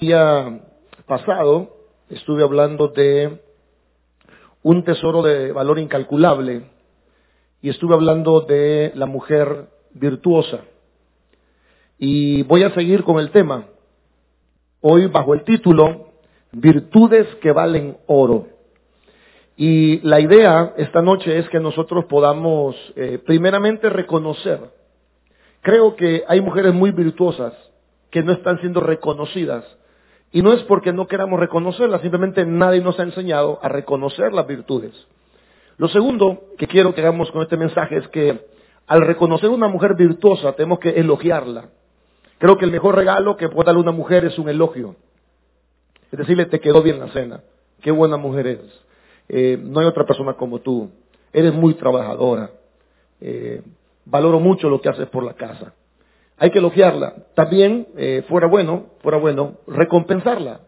día pasado estuve hablando de un tesoro de valor incalculable y estuve hablando de la mujer virtuosa. Y voy a seguir con el tema. Hoy bajo el título Virtudes que valen oro. Y la idea esta noche es que nosotros podamos eh, primeramente reconocer. Creo que hay mujeres muy virtuosas que no están siendo reconocidas. Y no es porque no queramos reconocerlas, simplemente nadie nos ha enseñado a reconocer las virtudes. Lo segundo que quiero que hagamos con este mensaje es que al reconocer una mujer virtuosa tenemos que elogiarla. Creo que el mejor regalo que puede darle una mujer es un elogio. Es decirle, te quedó bien la cena, qué buena mujer eres. Eh, no hay otra persona como tú, eres muy trabajadora, eh, valoro mucho lo que haces por la casa. Hay que elogiarla. También, eh, fuera bueno, fuera bueno, recompensarla.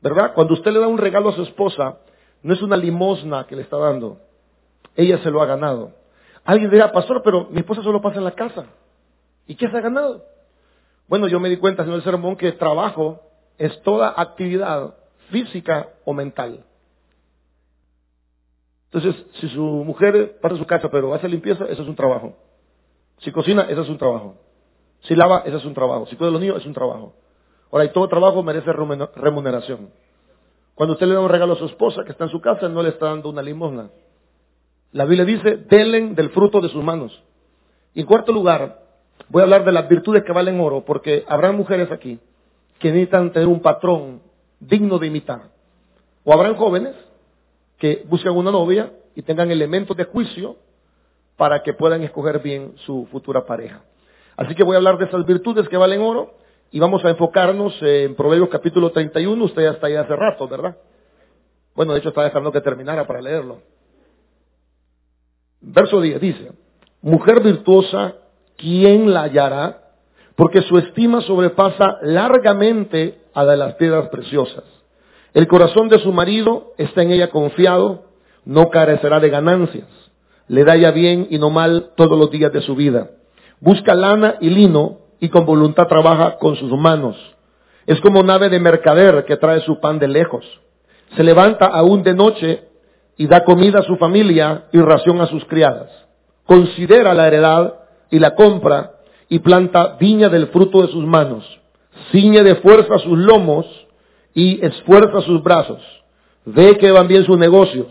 ¿Verdad? Cuando usted le da un regalo a su esposa, no es una limosna que le está dando. Ella se lo ha ganado. Alguien dirá, pastor, pero mi esposa solo pasa en la casa. ¿Y qué se ha ganado? Bueno, yo me di cuenta, señor sermón, que trabajo es toda actividad física o mental. Entonces, si su mujer pasa su casa pero hace limpieza, eso es un trabajo. Si cocina, eso es un trabajo. Si lava, eso es un trabajo. Si cuida de los niños, es un trabajo. Ahora, y todo trabajo merece remuneración. Cuando usted le da un regalo a su esposa que está en su casa, no le está dando una limosna. La Biblia dice, denle del fruto de sus manos. Y en cuarto lugar, voy a hablar de las virtudes que valen oro, porque habrá mujeres aquí que necesitan tener un patrón digno de imitar. O habrán jóvenes que buscan una novia y tengan elementos de juicio para que puedan escoger bien su futura pareja. Así que voy a hablar de esas virtudes que valen oro y vamos a enfocarnos en Proverbios capítulo 31. Usted ya está ahí hace rato, ¿verdad? Bueno, de hecho estaba dejando que terminara para leerlo. Verso 10 dice, mujer virtuosa, ¿quién la hallará? Porque su estima sobrepasa largamente a la de las piedras preciosas. El corazón de su marido está en ella confiado, no carecerá de ganancias. Le da ya bien y no mal todos los días de su vida Busca lana y lino y con voluntad trabaja con sus manos. Es como nave de mercader que trae su pan de lejos. Se levanta aún de noche y da comida a su familia y ración a sus criadas. Considera la heredad y la compra y planta viña del fruto de sus manos. Ciñe de fuerza sus lomos y esfuerza sus brazos. Ve que van bien sus negocios.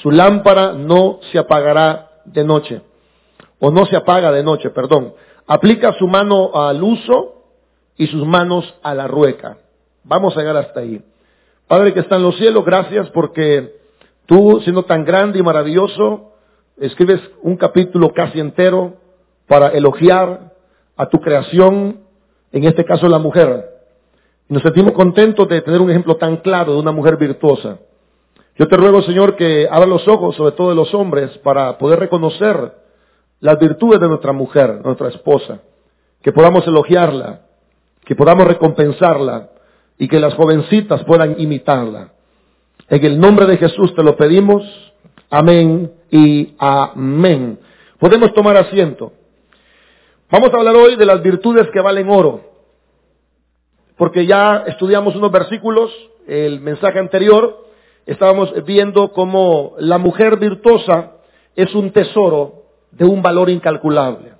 Su lámpara no se apagará de noche o no se apaga de noche, perdón. Aplica su mano al uso y sus manos a la rueca. Vamos a llegar hasta ahí. Padre que está en los cielos, gracias porque tú, siendo tan grande y maravilloso, escribes un capítulo casi entero para elogiar a tu creación, en este caso la mujer. Nos sentimos contentos de tener un ejemplo tan claro de una mujer virtuosa. Yo te ruego, Señor, que abra los ojos, sobre todo de los hombres, para poder reconocer las virtudes de nuestra mujer, nuestra esposa, que podamos elogiarla, que podamos recompensarla y que las jovencitas puedan imitarla. En el nombre de Jesús te lo pedimos. Amén y amén. Podemos tomar asiento. Vamos a hablar hoy de las virtudes que valen oro. Porque ya estudiamos unos versículos, el mensaje anterior, estábamos viendo cómo la mujer virtuosa es un tesoro de un valor incalculable.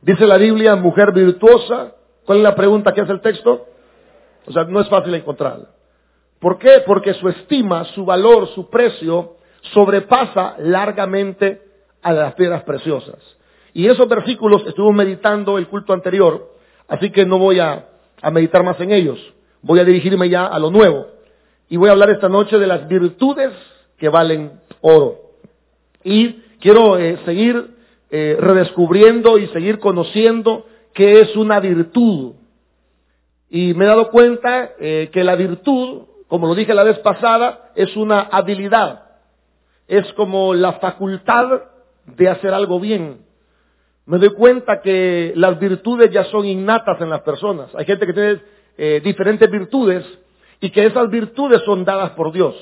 Dice la Biblia, mujer virtuosa. ¿Cuál es la pregunta que hace el texto? O sea, no es fácil encontrarla. ¿Por qué? Porque su estima, su valor, su precio sobrepasa largamente a las piedras preciosas. Y esos versículos estuvo meditando el culto anterior, así que no voy a, a meditar más en ellos. Voy a dirigirme ya a lo nuevo. Y voy a hablar esta noche de las virtudes que valen oro. Y quiero eh, seguir eh, redescubriendo y seguir conociendo qué es una virtud. Y me he dado cuenta eh, que la virtud, como lo dije la vez pasada, es una habilidad. Es como la facultad de hacer algo bien. Me doy cuenta que las virtudes ya son innatas en las personas. Hay gente que tiene eh, diferentes virtudes y que esas virtudes son dadas por Dios.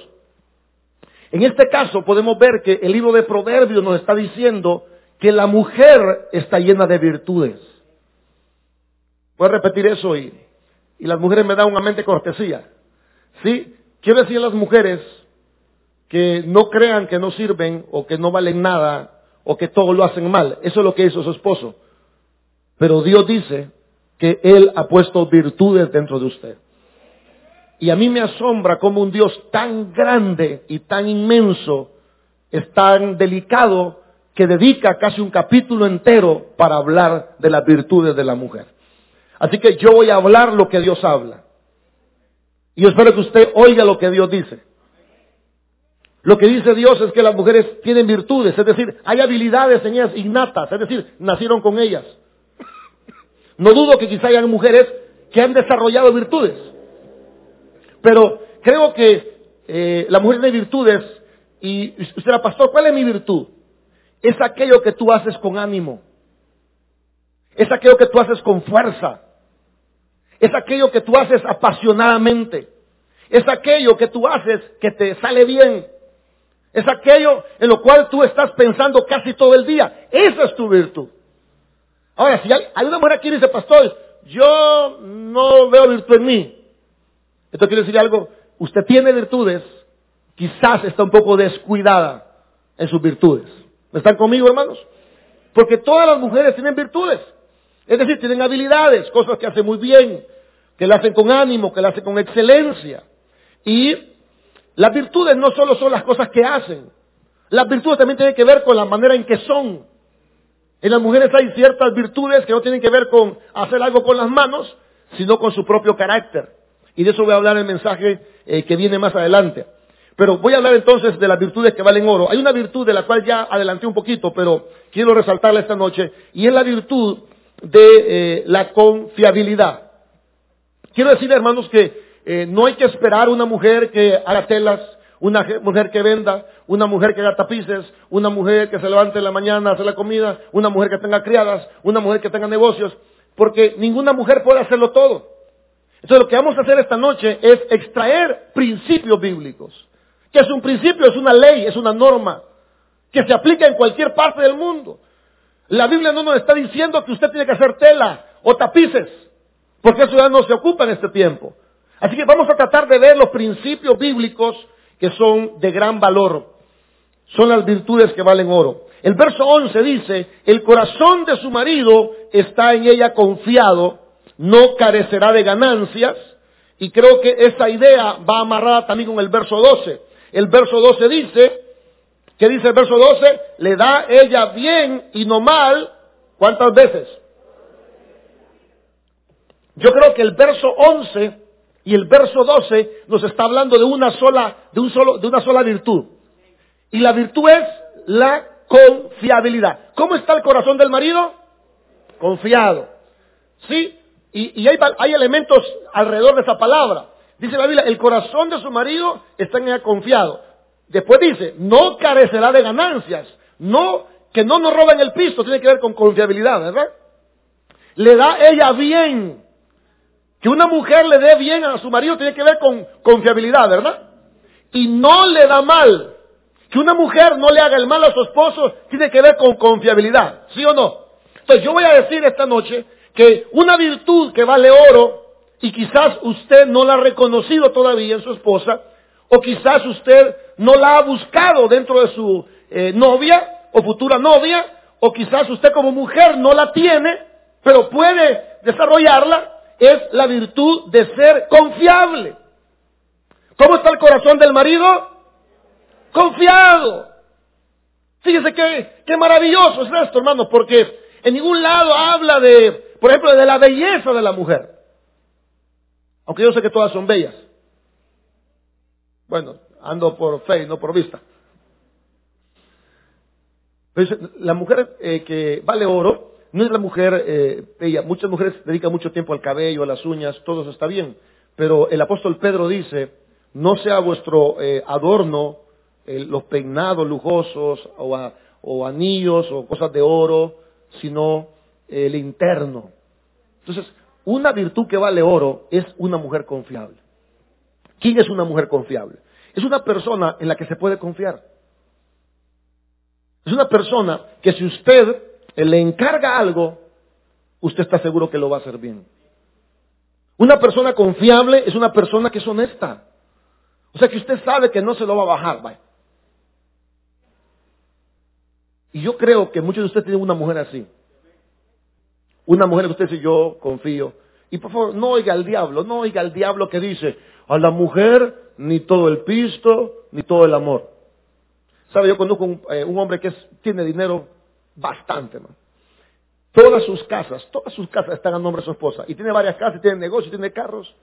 En este caso podemos ver que el libro de Proverbios nos está diciendo que la mujer está llena de virtudes. Voy a repetir eso hoy. y las mujeres me dan una mente cortesía. ¿Sí? Quiero decir a las mujeres que no crean que no sirven o que no valen nada o que todo lo hacen mal. Eso es lo que hizo su esposo. Pero Dios dice que Él ha puesto virtudes dentro de usted. Y a mí me asombra cómo un Dios tan grande y tan inmenso es tan delicado que dedica casi un capítulo entero para hablar de las virtudes de la mujer. Así que yo voy a hablar lo que Dios habla. Y espero que usted oiga lo que Dios dice. Lo que dice Dios es que las mujeres tienen virtudes, es decir, hay habilidades en ellas innatas, es decir, nacieron con ellas. No dudo que quizá hayan mujeres que han desarrollado virtudes. Pero creo que eh, la mujer tiene virtudes y usted era pastor, ¿cuál es mi virtud? Es aquello que tú haces con ánimo. Es aquello que tú haces con fuerza. Es aquello que tú haces apasionadamente. Es aquello que tú haces que te sale bien. Es aquello en lo cual tú estás pensando casi todo el día. Esa es tu virtud. Ahora, si hay, una mujer aquí que dice, pastor, yo no veo virtud en mí. Esto quiere decir algo, usted tiene virtudes, quizás está un poco descuidada en sus virtudes. ¿Me están conmigo, hermanos? Porque todas las mujeres tienen virtudes. Es decir, tienen habilidades, cosas que hacen muy bien, que la hacen con ánimo, que la hacen con excelencia. Y las virtudes no solo son las cosas que hacen, las virtudes también tienen que ver con la manera en que son. En las mujeres hay ciertas virtudes que no tienen que ver con hacer algo con las manos, sino con su propio carácter. Y de eso voy a hablar en el mensaje eh, que viene más adelante. Pero voy a hablar entonces de las virtudes que valen oro. Hay una virtud de la cual ya adelanté un poquito, pero quiero resaltarla esta noche, y es la virtud de eh, la confiabilidad. Quiero decir, hermanos, que eh, no hay que esperar una mujer que haga telas, una mujer que venda, una mujer que haga tapices, una mujer que se levante en la mañana a hacer la comida, una mujer que tenga criadas, una mujer que tenga negocios, porque ninguna mujer puede hacerlo todo. Entonces lo que vamos a hacer esta noche es extraer principios bíblicos. Que es un principio, es una ley, es una norma, que se aplica en cualquier parte del mundo. La Biblia no nos está diciendo que usted tiene que hacer tela o tapices, porque eso ya no se ocupa en este tiempo. Así que vamos a tratar de ver los principios bíblicos que son de gran valor. Son las virtudes que valen oro. El verso 11 dice, el corazón de su marido está en ella confiado, no carecerá de ganancias. Y creo que esa idea va amarrada también con el verso 12. El verso 12 dice, ¿qué dice el verso 12? Le da ella bien y no mal. ¿Cuántas veces? Yo creo que el verso 11 y el verso 12 nos está hablando de una sola, de un solo, de una sola virtud. Y la virtud es la confiabilidad. ¿Cómo está el corazón del marido? Confiado. ¿Sí? Y, hay, hay, elementos alrededor de esa palabra. Dice la Biblia, el corazón de su marido está en ella confiado. Después dice, no carecerá de ganancias. No, que no nos roben el piso, tiene que ver con confiabilidad, ¿verdad? Le da ella bien. Que una mujer le dé bien a su marido tiene que ver con confiabilidad, ¿verdad? Y no le da mal. Que una mujer no le haga el mal a su esposo tiene que ver con confiabilidad, ¿sí o no? Entonces yo voy a decir esta noche que una virtud que vale oro, y quizás usted no la ha reconocido todavía en su esposa, o quizás usted no la ha buscado dentro de su eh, novia o futura novia, o quizás usted como mujer no la tiene, pero puede desarrollarla, es la virtud de ser confiable. ¿Cómo está el corazón del marido? Confiado. Fíjese qué, qué maravilloso es esto, hermano, porque en ningún lado habla de, por ejemplo, de la belleza de la mujer. Aunque yo sé que todas son bellas. Bueno, ando por fe y no por vista. la mujer eh, que vale oro no es la mujer eh, bella. Muchas mujeres dedican mucho tiempo al cabello, a las uñas, todo eso está bien. Pero el apóstol Pedro dice, no sea vuestro eh, adorno los peinados lujosos o, o, anillos o cosas de oro, sino el interno. Entonces, una virtud que vale oro es una mujer confiable. ¿Quién es una mujer confiable? Es una persona en la que se puede confiar. Es una persona que si usted le encarga algo, usted está seguro que lo va a hacer bien. Una persona confiable es una persona que es honesta. O sea que usted sabe que no se lo va a bajar. Y yo creo que muchos de ustedes tienen una mujer así. Una mujer que usted dice, yo confío. Y por favor, no oiga al diablo, no oiga al diablo que dice, a la mujer ni todo el pisto, ni todo el amor. ¿Sabe? Yo conozco un, eh, un hombre que tiene dinero bastante. Todas sus casas, todas sus casas están a nombre de su esposa. Y tiene varias casas, tiene negocios, tiene carros.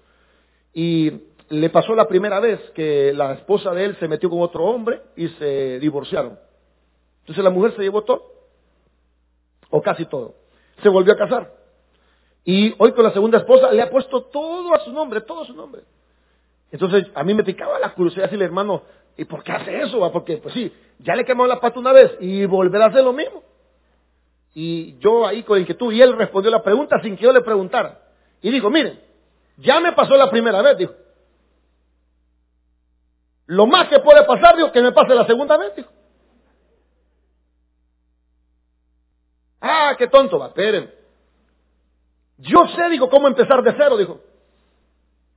Y le pasó la primera vez que la esposa de él se metió con otro hombre y se divorciaron. Entonces la mujer se llevó todo, o casi todo. Se volvió a casar. Y hoy con la segunda esposa le ha puesto todo a su nombre, todo a su nombre. Entonces a mí me picaba la curiosidad decirle, hermano, ¿y por qué hace eso? Porque, pues sí, ya le quemó la pata una vez y volverá a hacer lo mismo. Y yo ahí con inquietud, y él respondió la pregunta sin que yo le preguntara. Y dijo, miren, ya me pasó la primera vez, dijo. Lo más que puede pasar, dijo, que me pase la segunda vez, dijo. Ah, qué tonto, va, esperen. Yo sé, dijo, cómo empezar de cero, dijo.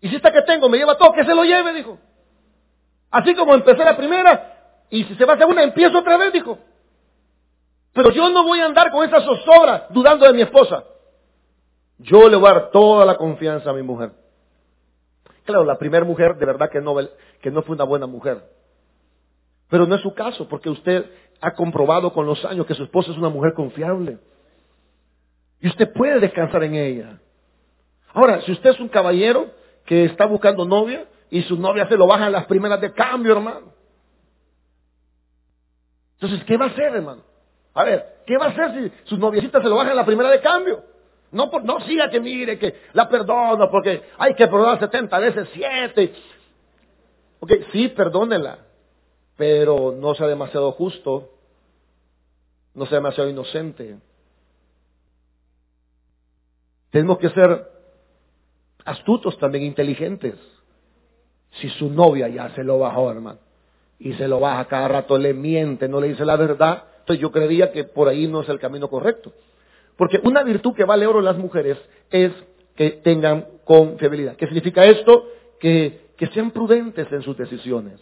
Y si esta que tengo me lleva todo, que se lo lleve, dijo. Así como empecé la primera, y si se va a una, empiezo otra vez, dijo. Pero yo no voy a andar con esa zozobra dudando de mi esposa. Yo le voy a dar toda la confianza a mi mujer. Claro, la primera mujer de verdad que no fue una buena mujer. Pero no es su caso, porque usted ha comprobado con los años que su esposa es una mujer confiable. Y usted puede descansar en ella. Ahora, si usted es un caballero que está buscando novia y su novia se lo baja en las primeras de cambio, hermano. Entonces, ¿qué va a hacer, hermano? A ver, ¿qué va a hacer si su noviecita se lo baja en la primera de cambio? No, no siga que mire, que la perdono, porque hay que perdonar 70 veces 7. Ok, sí, perdónela, pero no sea demasiado justo, no sea demasiado inocente. Tenemos que ser astutos también, inteligentes. Si su novia ya se lo bajó, hermano, y se lo baja cada rato, le miente, no le dice la verdad, entonces yo creería que por ahí no es el camino correcto. Porque una virtud que vale oro en las mujeres es que tengan confiabilidad. ¿Qué significa esto? Que, que sean prudentes en sus decisiones.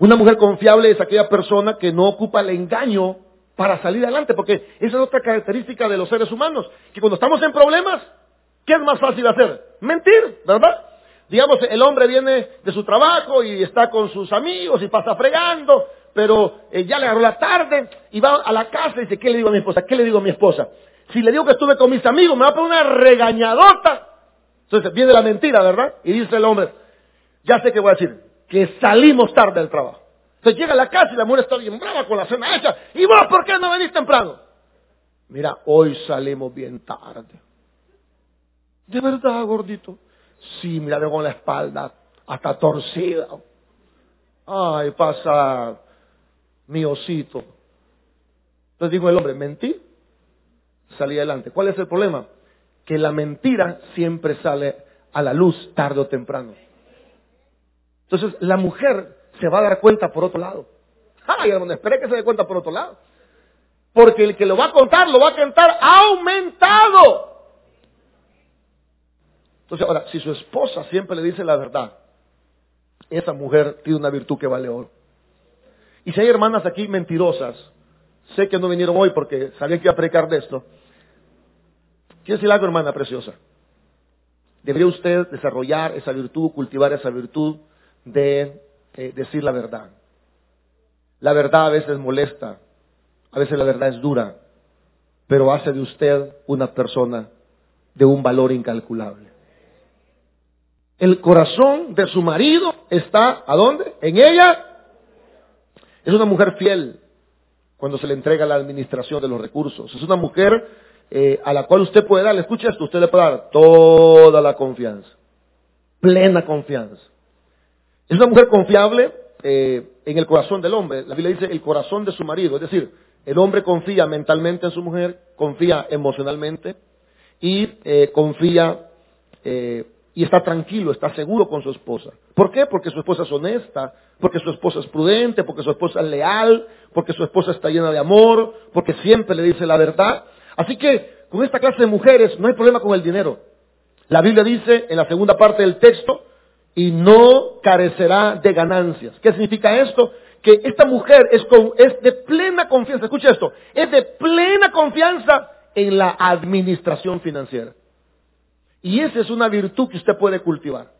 Una mujer confiable es aquella persona que no ocupa el engaño para salir adelante, porque esa es otra característica de los seres humanos, que cuando estamos en problemas, ¿qué es más fácil hacer? Mentir, ¿verdad? Digamos, el hombre viene de su trabajo y está con sus amigos y pasa fregando, pero eh, ya le agarró la tarde y va a la casa y dice, ¿qué le digo a mi esposa? ¿Qué le digo a mi esposa? Si le digo que estuve con mis amigos, me va a poner una regañadota. Entonces viene la mentira, ¿verdad? Y dice el hombre, ya sé qué voy a decir, que salimos tarde del trabajo. Entonces llega a la casa y la mujer está bien brava con la cena hecha. ¿Y vos por qué no venís temprano? Mira, hoy salimos bien tarde. ¿De verdad, gordito? Sí, mira, con la espalda hasta torcida. Ay, pasa mi osito. Entonces dijo el hombre, mentí, salí adelante. ¿Cuál es el problema? Que la mentira siempre sale a la luz tarde o temprano. Entonces la mujer se va a dar cuenta por otro lado. Ay, hermano, espere que se dé cuenta por otro lado. Porque el que lo va a contar, lo va a contar aumentado. Entonces, ahora, si su esposa siempre le dice la verdad, esa mujer tiene una virtud que vale oro. Y si hay hermanas aquí mentirosas, sé que no vinieron hoy porque sabían que iba a predicar de esto. Quiero decir algo, hermana preciosa. Debería usted desarrollar esa virtud, cultivar esa virtud de eh, decir la verdad. La verdad a veces molesta, a veces la verdad es dura, pero hace de usted una persona de un valor incalculable. El corazón de su marido está, ¿a dónde? En ella es una mujer fiel cuando se le entrega la administración de los recursos. Es una mujer eh, a la cual usted puede dar, escucha esto, usted le puede dar toda la confianza, plena confianza. Es una mujer confiable eh, en el corazón del hombre. La Biblia dice el corazón de su marido, es decir, el hombre confía mentalmente en su mujer, confía emocionalmente y eh, confía y está tranquilo, está seguro con su esposa. ¿Por qué? Porque su esposa es honesta, porque su esposa es prudente, porque su esposa es leal, porque su esposa está llena de amor, porque siempre le dice la verdad. Así que con esta clase de mujeres no hay problema con el dinero. La Biblia dice en la segunda parte del texto, y no carecerá de ganancias. ¿Qué significa esto? Que esta mujer es, de plena confianza, escucha esto, es de plena confianza en la administración financiera. Y esa es una virtud que usted puede cultivar.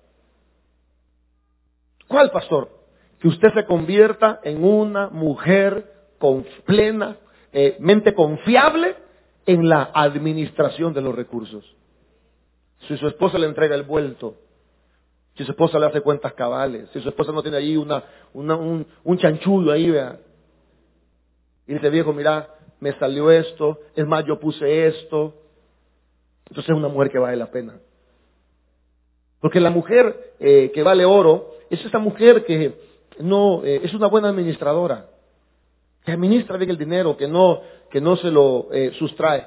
¿Cuál, pastor? Que usted se convierta en una mujer con plena eh, mente confiable en la administración de los recursos. Si su esposa le entrega el vuelto, si su esposa le hace cuentas cabales, si su esposa no tiene ahí una, un, un chanchullo ahí, vea. Y dice, viejo, mira, me salió esto, es más, yo puse esto. Entonces es una mujer que vale la pena. Porque la mujer eh, que vale oro es esa mujer que no eh, es una buena administradora, que administra bien el dinero, que no, que no se lo eh, sustrae.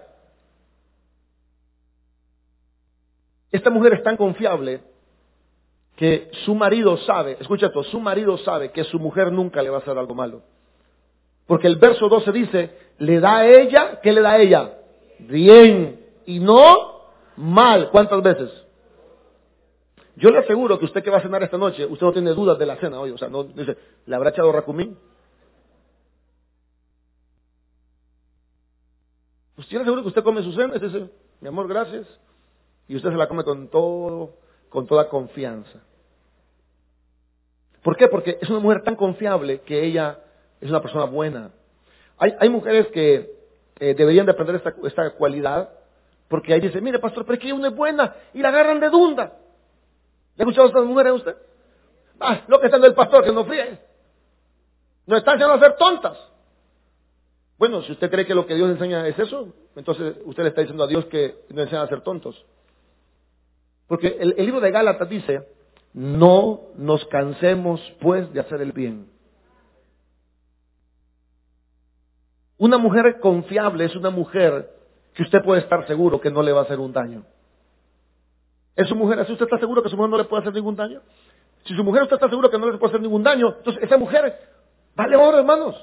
Esta mujer es tan confiable que su marido sabe, escucha esto, su marido sabe que su mujer nunca le va a hacer algo malo. Porque el verso 12 dice, le da a ella, ¿qué le da a ella? Bien y no mal. ¿Cuántas veces? Yo le aseguro que usted que va a cenar esta noche, usted no tiene dudas de la cena hoy. O sea, no dice, ¿le habrá echado racumín? Pues yo le aseguro que usted come su cena dice, mi amor, gracias. Y usted se la come con todo, con toda confianza. ¿Por qué? Porque es una mujer tan confiable que ella es una persona buena. Hay, hay mujeres que eh, deberían de aprender esta, esta, cualidad, porque ahí dice, mire pastor, pero es que una es buena y la agarran de dunda. ¿Le ha escuchado a estas mujeres usted? Ah, lo que está en el pastor, que no fríe. No están a ser tontas. Bueno, si usted cree que lo que Dios enseña es eso, entonces usted le está diciendo a Dios que no enseña a ser tontos. Porque el, libro de Gálatas dice, no nos cansemos pues de hacer el bien. Una mujer confiable es una mujer que usted puede estar seguro que no le va a hacer un daño. ¿Es su mujer así? ¿Usted está seguro que su mujer no le puede hacer ningún daño? Si su mujer usted está seguro que no le puede hacer ningún daño, entonces esa mujer vale oro, hermanos.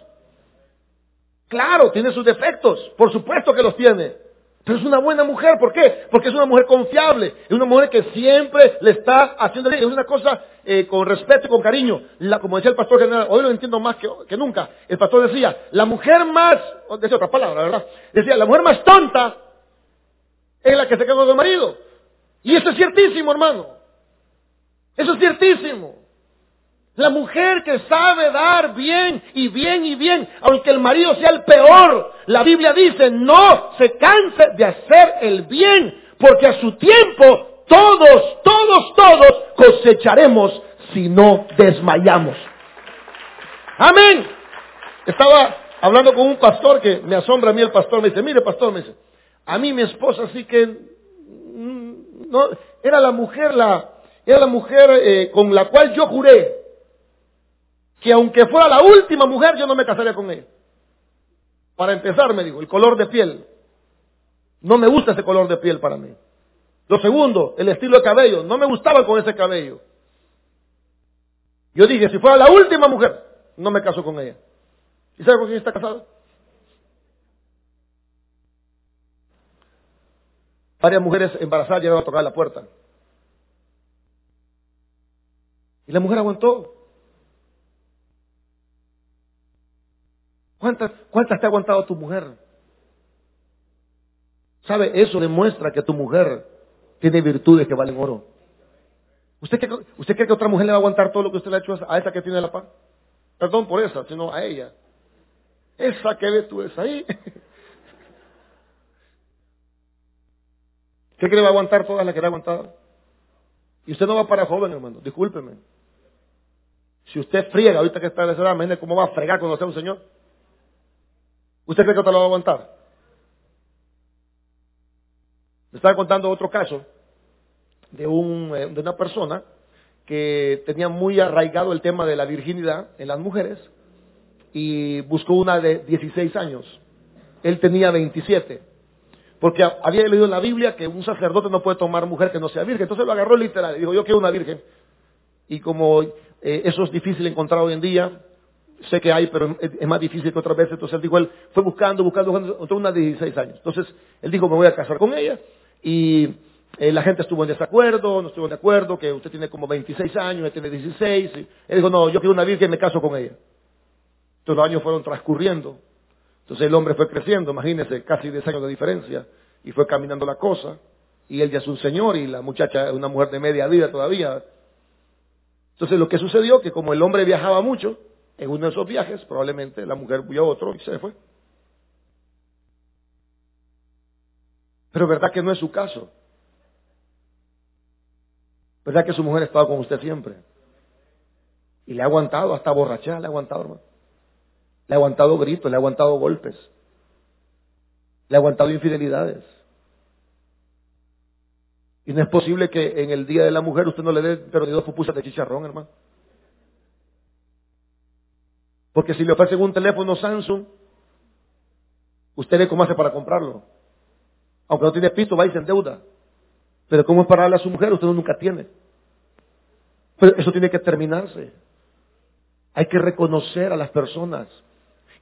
Claro, tiene sus defectos, por supuesto que los tiene. Pero es una buena mujer, ¿por qué? Porque es una mujer confiable, es una mujer que siempre le está haciendo es una cosa eh, con respeto y con cariño. Como decía el pastor general, hoy lo entiendo más que, nunca. El pastor decía, la mujer más, decía otra palabra, ¿verdad? Decía, la mujer más tonta es la que se queda con su marido. Y eso es ciertísimo, hermano. Eso es ciertísimo. La mujer que sabe dar bien y bien y bien, aunque el marido sea el peor, la Biblia dice, no se canse de hacer el bien, porque a su tiempo todos, todos, todos cosecharemos si no desmayamos. Amén. Estaba hablando con un pastor que me asombra a mí el pastor, me dice, mire pastor, me dice, a mí mi esposa sí que mm, no, era la mujer, la, era la mujer eh, con la cual yo juré que aunque fuera la última mujer, yo no me casaría con ella. Para empezar, me dijo, el color de piel. No me gusta ese color de piel para mí. Lo segundo, el estilo de cabello. No me gustaba con ese cabello. Yo dije, si fuera la última mujer, no me caso con ella. ¿Y sabe con quién está casado? Varias mujeres embarazadas llegaron a tocar la puerta. Y la mujer aguantó. ¿Cuántas, ¿Cuántas te ha aguantado tu mujer? ¿Sabe? Eso demuestra que tu mujer tiene virtudes que valen oro. ¿Usted cree, ¿Usted cree que otra mujer le va a aguantar todo lo que usted le ha hecho a esa que tiene la paz? Perdón por esa, sino a ella. Esa que ves tú es ahí. ¿Qué cree que va a aguantar todas las que le ha aguantado? Y usted no va para joven, hermano, discúlpeme. Si usted friega ahorita que está en esa edad, imagínese cómo va a fregar cuando sea un señor. ¿Usted cree que te lo va a aguantar? Me estaba contando otro caso de, un, eh, de una persona que tenía muy arraigado el tema de la virginidad en las mujeres y buscó una de 16 años. Él tenía 27. Porque había leído en la Biblia que un sacerdote no puede tomar mujer que no sea virgen. Entonces lo agarró literal y dijo, yo quiero una virgen. Y como eh, eso es difícil encontrar hoy en día, sé que hay, pero es más difícil que otras veces. Entonces él dijo, él fue buscando, buscando, buscando, una de 16 años. Entonces él dijo, me voy a casar con ella. Y eh, la gente estuvo en desacuerdo, no estuvo de acuerdo, que usted tiene como 26 años, él tiene 16. Y él dijo, no, yo quiero una virgen me caso con ella. Entonces los años fueron transcurriendo. Entonces el hombre fue creciendo, imagínese, casi 10 años de diferencia, y fue caminando la cosa. Y él ya es un señor y la muchacha es una mujer de media vida todavía. Entonces lo que sucedió, que como el hombre viajaba mucho, en uno de esos viajes, probablemente la mujer vio otro y se fue. Pero verdad que no es su caso. ¿Verdad que su mujer ha estado con usted siempre? Y le ha aguantado hasta borrachar, le ha aguantado, hermano. Le ha aguantado gritos, le ha aguantado golpes. Le ha aguantado infidelidades. Y no es posible que en el día de la mujer usted no le dé pero ni dos pupusas de chicharrón, hermano. Porque si le ofrecen un teléfono Samsung, usted ve cómo hace para comprarlo. Aunque no tiene piso, va y se endeuda. Pero ¿cómo es para darle a su mujer? Usted nunca tiene. Pero eso tiene que terminarse. Hay que reconocer a las personas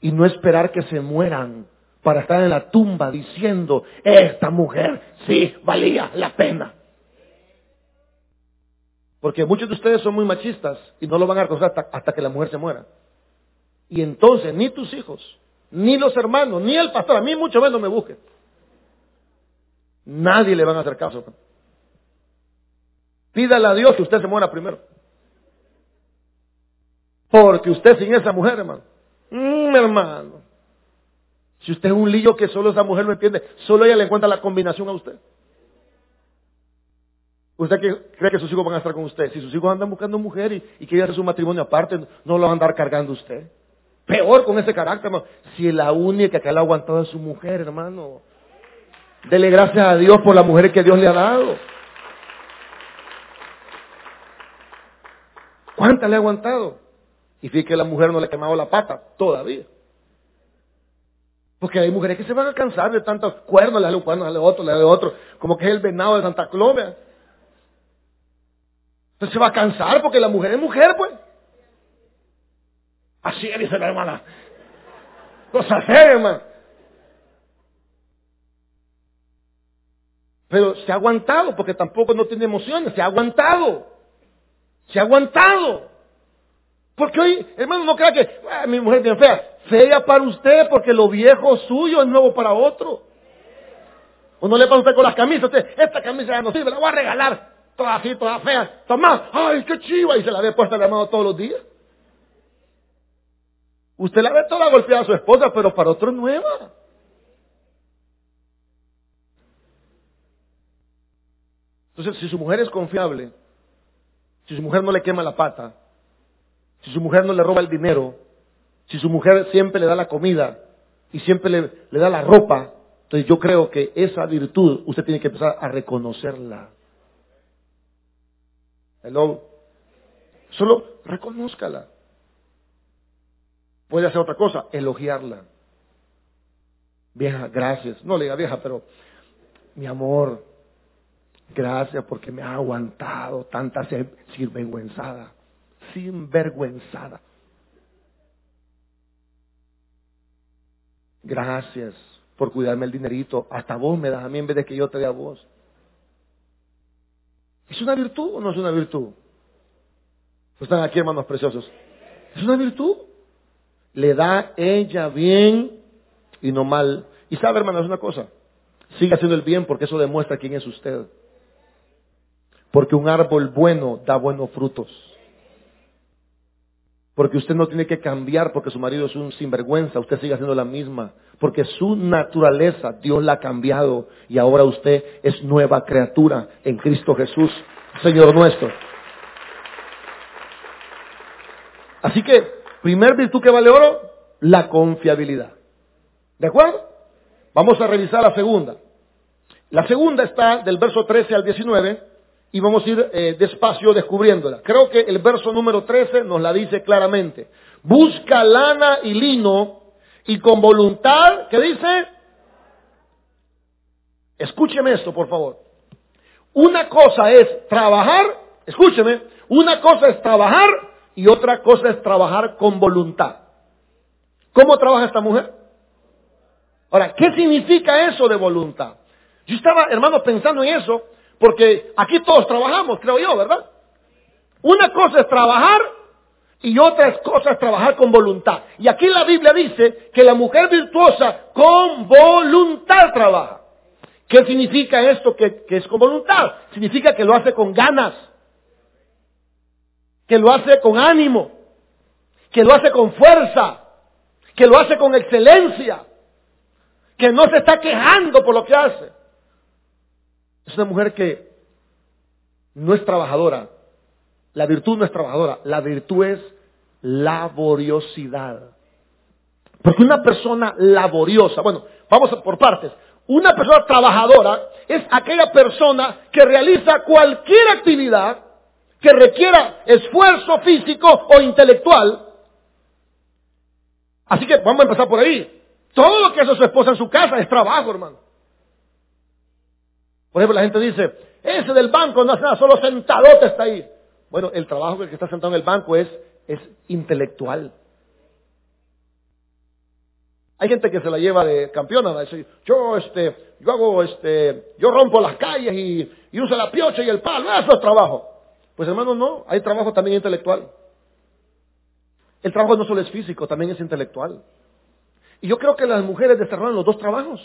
y no esperar que se mueran para estar en la tumba diciendo, esta mujer sí valía la pena. Porque muchos de ustedes son muy machistas y no lo van a reconocer hasta, hasta que la mujer se muera. Y entonces ni tus hijos, ni los hermanos, ni el pastor, a mí mucho menos me busquen. Nadie le van a hacer caso. Pídale a Dios que usted se muera primero. Porque usted sin esa mujer, hermano. Mm, hermano. Si usted es un lío que solo esa mujer no entiende, solo ella le encuentra la combinación a usted. ¿Usted cree que sus hijos van a estar con usted? Si sus hijos andan buscando mujer y, y quieren hacer su matrimonio aparte, no lo van a andar cargando usted. Peor con ese carácter, hermano. Si la única que le ha aguantado es su mujer, hermano. Dele gracias a Dios por la mujer que Dios le ha dado. ¿Cuántas le ha aguantado? Y fíjate que la mujer no le ha quemado la pata todavía. Porque hay mujeres que se van a cansar de tantos cuernos, le da un cuerno, le da otro, le da otro, como que es el venado de Santa Clóvea. Entonces se va a cansar porque la mujer es mujer, pues. Así dice la hermana. Cosa seria, hermano. Pero se ha aguantado porque tampoco no tiene emociones, se ha aguantado. Se ha aguantado. Porque hoy, hermano, no crea que ah, mi mujer es bien fea. Fea para usted porque lo viejo suyo es nuevo para otro. O no le pasa usted con las camisas, usted, esta camisa ya no sirve, la voy a regalar. Toda así, toda fea. Toma, ay, qué chiva. Y se la ve puesta la mano todos los días. Usted la ve toda golpeada a su esposa, pero para otro nueva. Entonces, si su mujer es confiable, si su mujer no le quema la pata, si su mujer no le roba el dinero, si su mujer siempre le da la comida y siempre le, le da la ropa, entonces yo creo que esa virtud usted tiene que empezar a reconocerla. Hello. Solo reconózcala. Puede hacer otra cosa, elogiarla. Vieja, gracias. No le diga vieja, pero mi amor, Gracias porque me ha aguantado tanta sinvergüenzada. Sinvergüenzada. Gracias por cuidarme el dinerito. Hasta vos me das a mí en vez de que yo te dé a vos. ¿Es una virtud o no es una virtud? Están aquí, hermanos preciosos. Es una virtud. Le da ella bien y no mal. Y sabe, hermanos, una cosa. Sigue haciendo el bien porque eso demuestra quién es usted. Porque un árbol bueno da buenos frutos. Porque usted no tiene que cambiar porque su marido es un sinvergüenza, usted sigue haciendo la misma. Porque su naturaleza Dios la ha cambiado y ahora usted es nueva criatura en Cristo Jesús, Señor nuestro. Así que, primer virtud que vale oro, la confiabilidad. ¿De acuerdo? Vamos a revisar la segunda. La segunda está del verso 13 al 19 y vamos a ir eh, despacio descubriéndola. Creo que el verso número 13 nos la dice claramente. Busca lana y lino y con voluntad, ¿qué dice? Escúcheme esto, por favor. Una cosa es trabajar, escúcheme, una cosa es trabajar y otra cosa es trabajar con voluntad. ¿Cómo trabaja esta mujer? Ahora, ¿qué significa eso de voluntad? Yo estaba, hermano, pensando en eso Porque aquí todos trabajamos, creo yo, ¿verdad? Una cosa es trabajar y otra cosa es trabajar con voluntad. Y aquí la Biblia dice que la mujer virtuosa con voluntad trabaja. ¿Qué significa esto que, que, es con voluntad? Significa que lo hace con ganas, que lo hace con ánimo, que lo hace con fuerza, que lo hace con excelencia, que no se está quejando por lo que hace. Es una mujer que no es trabajadora. La virtud no es trabajadora, la virtud es laboriosidad. Porque una persona laboriosa, bueno, vamos por partes. Una persona trabajadora es aquella persona que realiza cualquier actividad que requiera esfuerzo físico o intelectual. Así que vamos a empezar por ahí. Todo lo que hace su esposa en su casa es trabajo, hermano. Por ejemplo, la gente dice, ese del banco no hace nada, solo sentadote está ahí. Bueno, el trabajo que está sentado en el banco es, intelectual. Hay gente que se la lleva de campeona, ¿no? Yo este, yo hago este, yo rompo las calles y, y uso la piocha y el palo, eso es trabajo. Pues hermano, no, hay trabajo también intelectual. El trabajo no solo es físico, también es intelectual. Y yo creo que las mujeres desarrollan los dos trabajos.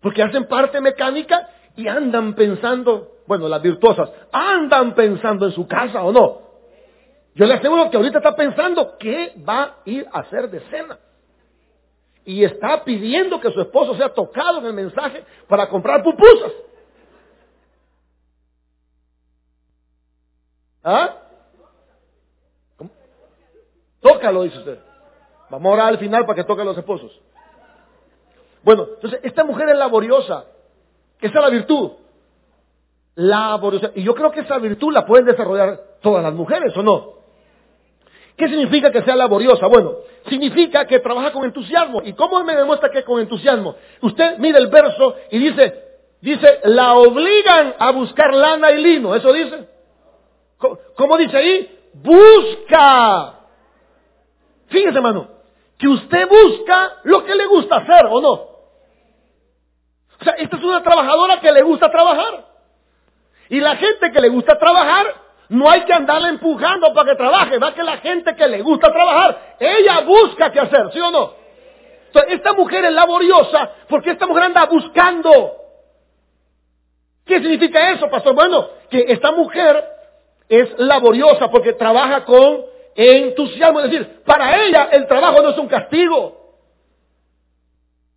Porque hacen parte mecánica y andan pensando, bueno, las virtuosas, andan pensando en su casa o no. Yo le aseguro que ahorita está pensando qué va a ir a hacer de cena. Y está pidiendo que su esposo sea tocado en el mensaje para comprar pupusas. ¿Ah? ¿Cómo? Tócalo, dice usted. Vamos a orar al final para que toque a los esposos. Bueno, entonces, esta mujer es laboriosa. Esa es la virtud. Laboriosa. Y yo creo que esa virtud la pueden desarrollar todas las mujeres, ¿o no? ¿Qué significa que sea laboriosa? Bueno, significa que trabaja con entusiasmo. ¿Y cómo me demuestra que con entusiasmo? Usted mira el verso y dice, dice, la obligan a buscar lana y lino. ¿Eso dice? ¿Cómo dice ahí? Busca. Fíjese, hermano, que usted busca lo que le gusta hacer, ¿o no? O sea, esta es una trabajadora que le gusta trabajar. Y la gente que le gusta trabajar, no hay que andarla empujando para que trabaje. Va que la gente que le gusta trabajar, ella busca qué hacer, ¿sí o no? Entonces, esta mujer es laboriosa porque esta mujer anda buscando. ¿Qué significa eso, pastor? Bueno, que esta mujer es laboriosa porque trabaja con entusiasmo. Es decir, para ella el trabajo no es un castigo.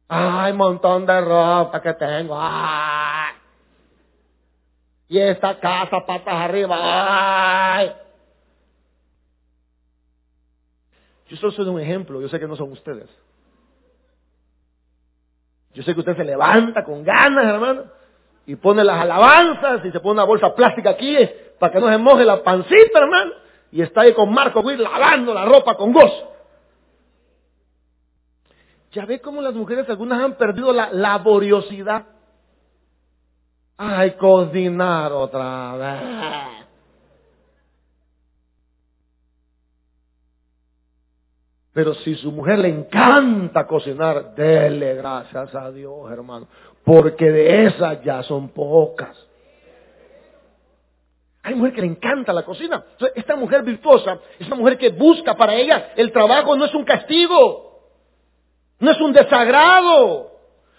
Ay, montón de ropa que tengo. Ay. Y esta casa patas arriba. Ay. Yo solo soy un ejemplo. Yo sé que no son ustedes. Yo sé que usted se levanta con ganas, hermano, y pone las alabanzas y se pone una bolsa plástica aquí para que no se moje la pancita, hermano, y está ahí con Marco Witt lavando la ropa con gozo. Ya ve cómo las mujeres algunas han perdido la laboriosidad. Ay, cocinar otra vez. Pero si su mujer le encanta cocinar, dele gracias a Dios, hermano. Porque de esas ya son pocas. Hay mujer que le encanta la cocina. esta mujer virtuosa es una mujer que busca para ella el trabajo no es un castigo. No es un desagrado.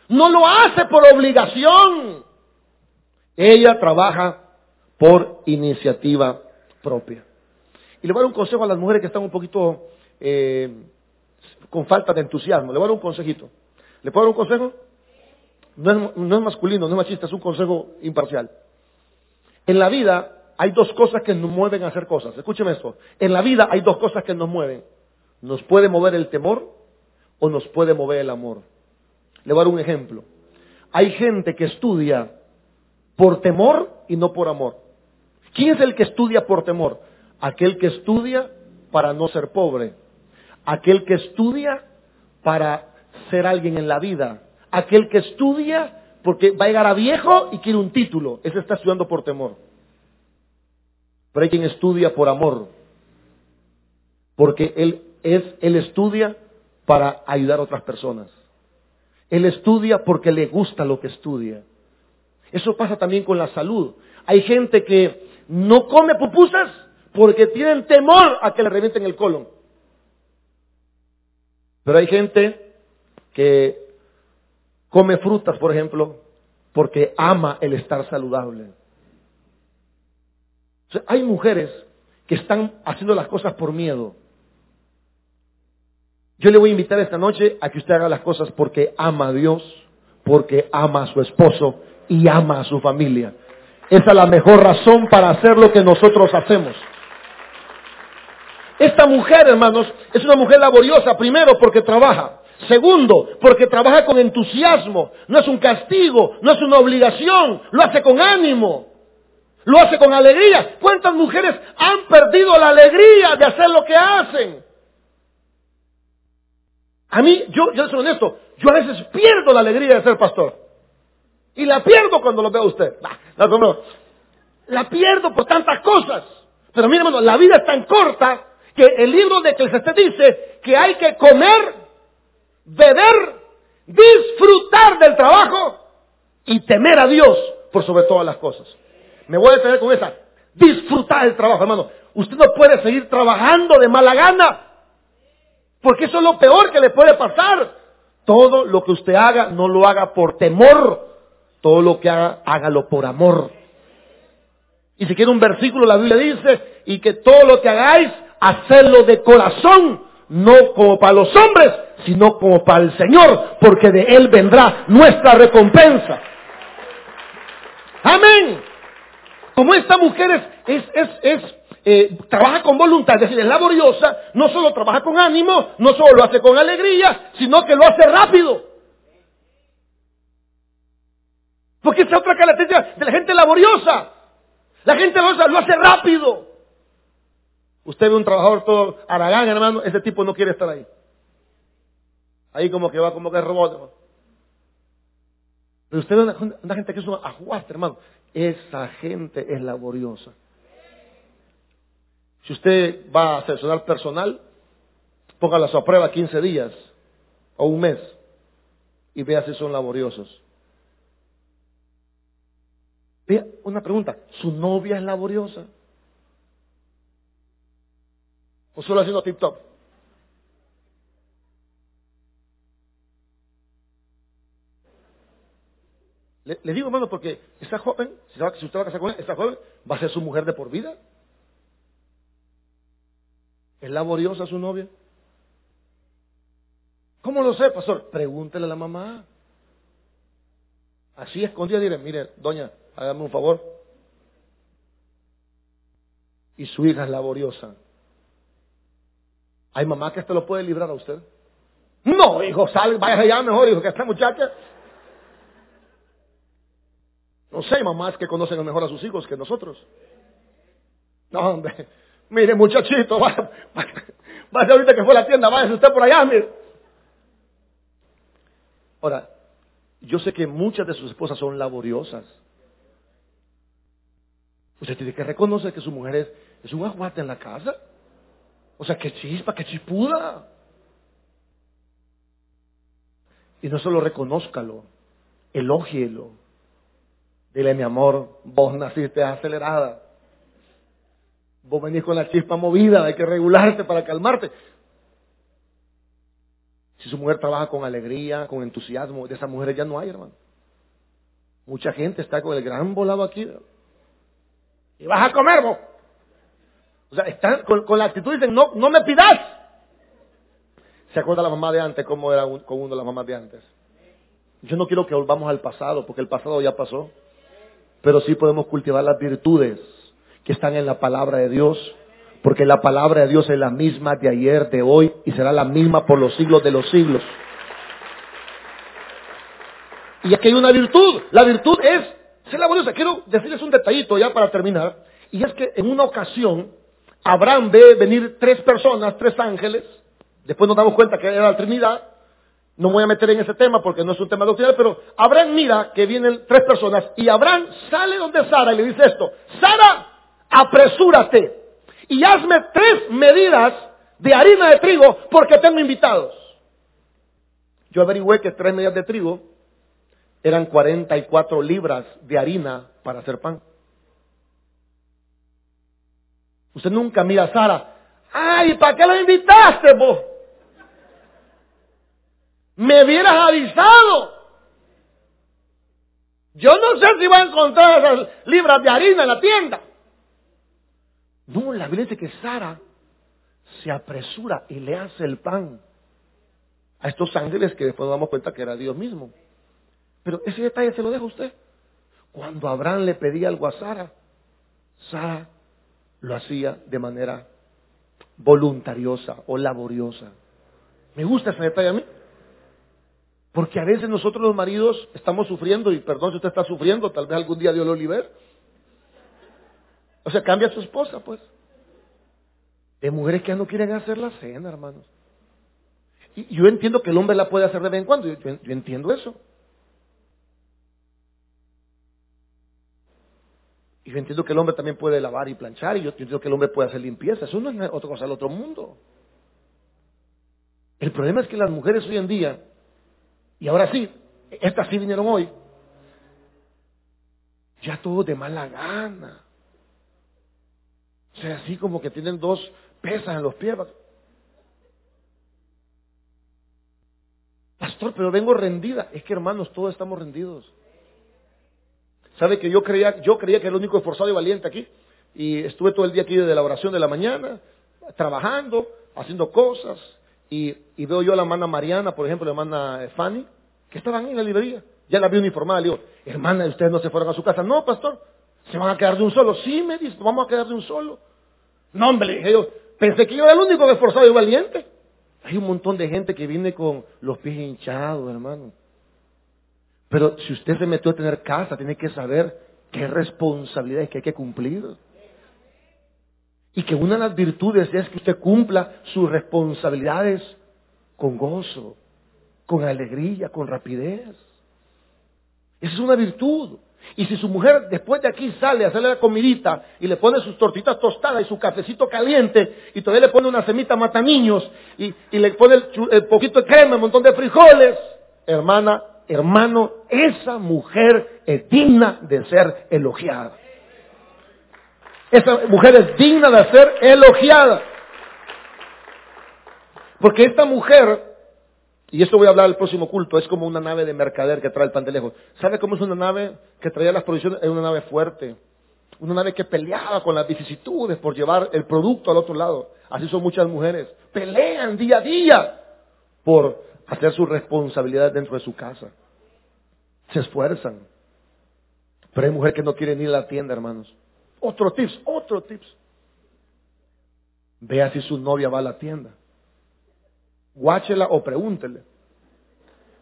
No lo hace por obligación. Ella trabaja por iniciativa propia. Y le voy a dar un consejo a las mujeres que están un poquito eh, con falta de entusiasmo. Le voy a dar un consejito. ¿Le puedo dar un consejo? No es, no es masculino, no es machista, es un consejo imparcial. En la vida hay dos cosas que nos mueven a hacer cosas. Escúcheme esto. En la vida hay dos cosas que nos mueven. Nos puede mover el temor o nos puede mover el amor. Le voy a dar un ejemplo. Hay gente que estudia por temor y no por amor. ¿Quién es el que estudia por temor? Aquel que estudia para no ser pobre. Aquel que estudia para ser alguien en la vida. Aquel que estudia porque va a llegar a viejo y quiere un título. Ese está estudiando por temor. Pero hay quien estudia por amor. Porque él es, él estudia para ayudar a otras personas. Él estudia porque le gusta lo que estudia. Eso pasa también con la salud. Hay gente que no come pupusas porque tienen temor a que le revienten el colon. Pero hay gente que come frutas, por ejemplo, porque ama el estar saludable. Hay mujeres que están haciendo las cosas por miedo. Yo le voy a invitar esta noche a que usted haga las cosas porque ama a Dios, porque ama a su esposo y ama a su familia. Esa es la mejor razón para hacer lo que nosotros hacemos. Esta mujer, hermanos, es una mujer laboriosa, primero porque trabaja. Segundo, porque trabaja con entusiasmo. No es un castigo, no es una obligación, lo hace con ánimo. Lo hace con alegría. ¿Cuántas mujeres han perdido la alegría de hacer lo que hacen? A mí, yo, yo soy honesto, yo a veces pierdo la alegría de ser pastor. Y la pierdo cuando lo veo a usted. La pierdo por tantas cosas. Pero mire, hermano, la vida es tan corta que el libro de Eclesiastes dice que hay que comer, beber, disfrutar del trabajo y temer a Dios por sobre todas las cosas. Me voy a detener con esa. Disfrutar del trabajo, hermano. Usted no puede seguir trabajando de mala gana. Porque eso es lo peor que le puede pasar. Todo lo que usted haga, no lo haga por temor. Todo lo que haga, hágalo por amor. Y si quiere un versículo, la Biblia dice, y que todo lo que hagáis, hacerlo de corazón, no como para los hombres, sino como para el Señor, porque de Él vendrá nuestra recompensa. Amén. Como esta mujer es, es, es, eh, trabaja con voluntad, es decir, es laboriosa, no solo trabaja con ánimo, no solo lo hace con alegría, sino que lo hace rápido. Porque esa es otra característica de la gente laboriosa. La gente laboriosa lo hace rápido. Usted ve un trabajador todo aragán, hermano, ese tipo no quiere estar ahí. Ahí como que va como que es robot. Pero usted ve una, gente que es un ajuaste, hermano. Esa gente es laboriosa. Si usted va a seleccionar personal, póngala a su prueba 15 días o un mes y vea si son laboriosos. Vea, una pregunta, ¿su novia es laboriosa? ¿O solo haciendo tip Le, digo, hermano, porque esa joven, si, usted va a casar con ella, esa joven va a ser su mujer de por vida. ¿Es laboriosa su novia? ¿Cómo lo sé, pastor? Pregúntele a la mamá. Así escondida, diré, mire, doña, hágame un favor. Y su hija es laboriosa. ¿Hay mamá que esto lo puede librar a usted? No, hijo, sal, vaya allá mejor, hijo, que esta muchacha no sé, mamás que conocen mejor a sus hijos que nosotros. No, hombre. Mire, muchachito, vaya, ahorita que fue a la tienda, vaya usted por allá, mire. Ahora, yo sé que muchas de sus esposas son laboriosas. Usted tiene que reconocer que su mujer es, es un aguate en la casa. O sea, que chispa, que chipuda. Y no solo reconózcalo, elógielo. Dile, mi amor, vos naciste acelerada. Vos venís con la chispa movida, hay que regularte para calmarte. Si su mujer trabaja con alegría, con entusiasmo, de esas mujeres ya no hay, hermano. Mucha gente está con el gran volado aquí. Y vas a comer vos. O sea, están con, la actitud dicen, no, no me pidas. ¿Se acuerda la mamá de antes cómo era con uno de las mamás de antes? Yo no quiero que volvamos al pasado, porque el pasado ya pasó pero sí podemos cultivar las virtudes que están en la palabra de Dios, porque la palabra de Dios es la misma de ayer, de hoy, y será la misma por los siglos de los siglos. Y aquí hay una virtud, la virtud es ser laboriosa. Quiero decirles un detallito ya para terminar, y es que en una ocasión Abraham ve venir tres personas, tres ángeles, después nos damos cuenta que era la Trinidad, no me voy a meter en ese tema porque no es un tema doctrinal, pero Abraham mira que vienen tres personas y Abraham sale donde Sara y le dice esto, Sara, apresúrate y hazme tres medidas de harina de trigo porque tengo invitados. Yo averigüé que tres medidas de trigo eran 44 libras de harina para hacer pan. Usted nunca mira a Sara, ay, ¿para qué lo invitaste vos? Me hubieras avisado. Yo no sé si va a encontrar esas libras de harina en la tienda. No, la Biblia dice que Sara se apresura y le hace el pan a estos ángeles que después nos damos cuenta que era Dios mismo. Pero ese detalle se lo deja usted. Cuando Abraham le pedía algo a Sara, Sara lo hacía de manera voluntariosa o laboriosa. Me gusta ese detalle a mí. Porque a veces nosotros los maridos estamos sufriendo, y perdón si usted está sufriendo, tal vez algún día Dios lo libere. O sea, cambia a su esposa, pues. De mujeres que ya no quieren hacer la cena, hermanos. Y yo entiendo que el hombre la puede hacer de vez en cuando, yo, yo entiendo eso. Y yo entiendo que el hombre también puede lavar y planchar, y yo entiendo que el hombre puede hacer limpieza. Eso no es otra cosa del otro mundo. El problema es que las mujeres hoy en día, y ahora sí, estas sí vinieron hoy, ya todo de mala gana. O sea, así como que tienen dos pesas en los pies. Pastor, pero vengo rendida. Es que hermanos, todos estamos rendidos. ¿Sabe que yo creía, yo creía que era el único esforzado y valiente aquí? Y estuve todo el día aquí desde la oración de la mañana, trabajando, haciendo cosas. Y, veo yo a la hermana Mariana, por ejemplo, la hermana Fanny, que estaban en la librería. Ya la vi uniformada. Le digo, hermana, ¿ustedes no se fueron a su casa? No, pastor. ¿Se van a quedar de un solo? Sí, me dice, vamos a quedar de un solo. No, hombre, dije yo, pensé que yo era el único esforzado y valiente. Hay un montón de gente que viene con los pies hinchados, hermano. Pero si usted se metió a tener casa, tiene que saber qué responsabilidades que hay que cumplir. Y que una de las virtudes es que usted cumpla sus responsabilidades con gozo, con alegría, con rapidez. Esa es una virtud. Y si su mujer después de aquí sale a hacerle la comidita y le pone sus tortitas tostadas y su cafecito caliente y todavía le pone una semita mata y, le pone el, el, poquito de crema, un montón de frijoles, hermana, hermano, esa mujer es digna de ser elogiada. Esa mujer es digna de ser elogiada. Porque esta mujer, y esto voy a hablar el próximo culto, es como una nave de mercader que trae el pan de lejos. ¿Sabe cómo es una nave que traía las provisiones? Es una nave fuerte. Una nave que peleaba con las vicisitudes por llevar el producto al otro lado. Así son muchas mujeres. Pelean día a día por hacer su responsabilidad dentro de su casa. Se esfuerzan. Pero hay mujeres que no quieren ir a la tienda, hermanos. Otro tips, otro tips. Vea si su novia va a la tienda. Guáchela o pregúntele.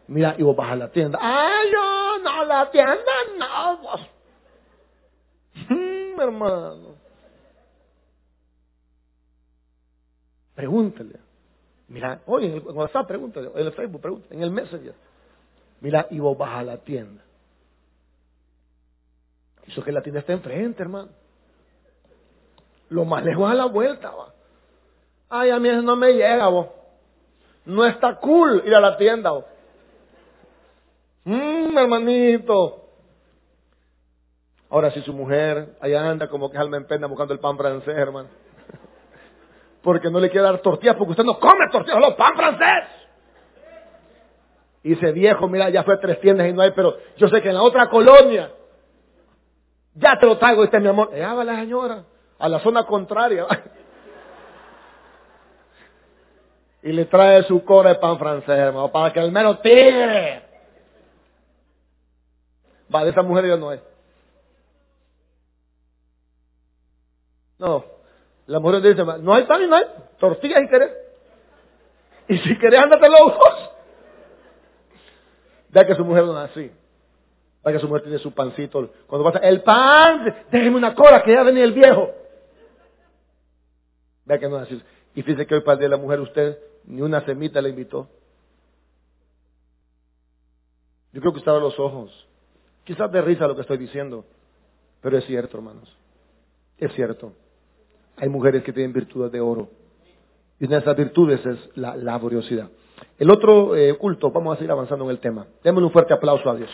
Mira, y vos vas a la tienda. Ay, yo no, la tienda no. Vos. Mm, hermano. Pregúntele. Mira, oye, en el WhatsApp pregúntale, en el Facebook pregúntale, en el Messenger. Mira, y vos vas a la tienda. Eso que la tienda está enfrente, hermano. Lo más lejos a la vuelta, va. Ay, a mí eso no me llega, vos. No está cool ir a la tienda, vos. Mmm, hermanito. Ahora, si su mujer allá anda como que alma en pena buscando el pan francés, hermano. Porque no le quiere dar tortillas, porque usted no come tortillas, solo pan francés. Y dice, viejo, mira, ya fue a tres tiendas y no hay, pero yo sé que en la otra colonia, ya te lo traigo, este mi amor. Ya va la señora, a la zona contraria. y le trae su cora de pan francés, hermano, para que al menos tire. Va, de esa mujer ya no hay. No, la mujer dice, no hay pan y no hay tortillas si querés. Y si querés, ándate los. Vea que su mujer no es así. Vea que su mujer tiene su pancito. Cuando pasa, el pan, déjeme una cola que ya venía el viejo. Vea que no es así. Y fíjese que hoy para de la mujer usted ni una semita le invitó. Yo creo que estaba los ojos. Quizás de risa lo que estoy diciendo, pero es cierto, hermanos. Es cierto. Hay mujeres que tienen virtudes de oro. Y una de esas virtudes es la laboriosidad. El otro eh, culto, vamos a seguir avanzando en el tema. Démosle un fuerte aplauso a Dios.